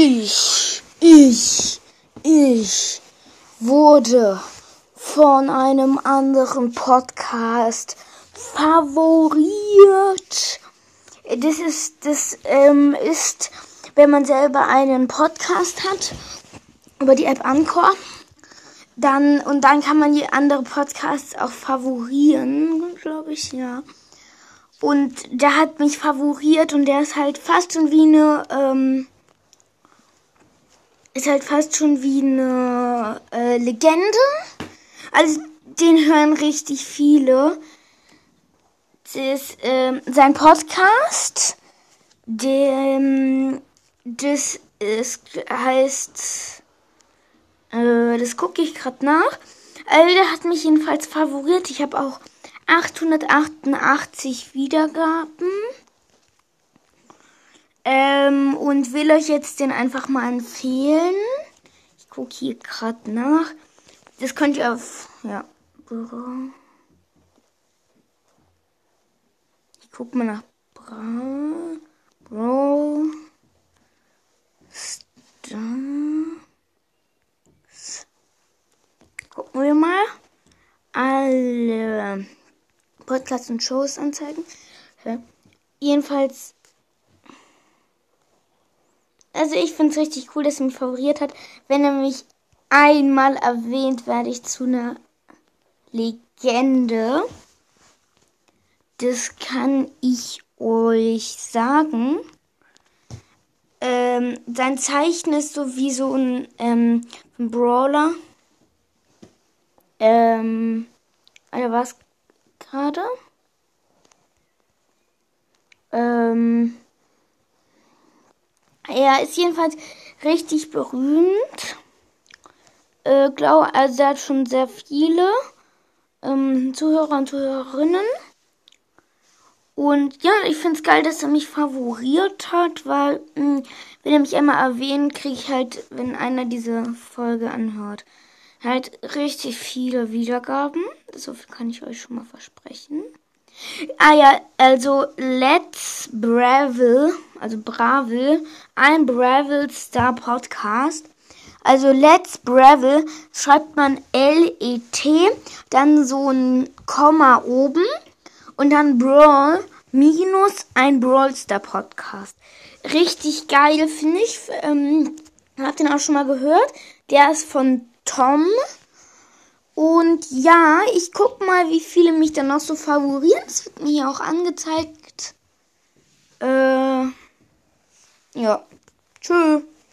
Ich, ich, ich wurde von einem anderen Podcast favoriert. Das ist, das ähm, ist, wenn man selber einen Podcast hat über die App Anchor, dann und dann kann man die andere Podcasts auch favorieren, glaube ich, ja. Und der hat mich favoriert und der ist halt fast schon wie eine ähm, ist halt fast schon wie eine äh, Legende. Also den hören richtig viele. Das ist äh, sein Podcast. Dem, das ist, heißt, äh, das gucke ich gerade nach. Also der hat mich jedenfalls favoriert. Ich habe auch 888 Wiedergaben. Ähm, und will euch jetzt den einfach mal empfehlen. Ich gucke hier gerade nach. Das könnt ihr auf, ja. Ich guck mal nach Bra, Bro, Stars. Gucken wir mal. Alle Podcasts und Shows anzeigen. Ja. Jedenfalls also ich finde es richtig cool, dass er mich favoriert hat. Wenn er mich einmal erwähnt, werde ich zu einer Legende. Das kann ich euch sagen. Ähm, sein Zeichen ist so wie so ein, ähm, ein Brawler. Ähm, Alter, was gerade? Ähm, er ist jedenfalls richtig berühmt. Äh, glaub, also er hat schon sehr viele ähm, Zuhörer und Zuhörerinnen. Und ja, ich finde es geil, dass er mich favoriert hat, weil mh, hm, wenn er mich einmal erwähnt, kriege ich halt, wenn einer diese Folge anhört, halt richtig viele Wiedergaben. So viel kann ich euch schon mal versprechen. Ah ja, also Let's Bravel, also Bravel, ein Bravel Star Podcast. Also Let's Bravel schreibt man L-E-T, dann so ein Komma oben und dann Brawl minus ein Brawl Star Podcast. Richtig geil, finde ich. Ähm, habt den auch schon mal gehört? Der ist von Tom. Und ja, ich guck mal, wie viele mich dann noch so favorieren. Das wird mir hier auch angezeigt. Äh, ja. Tschüss.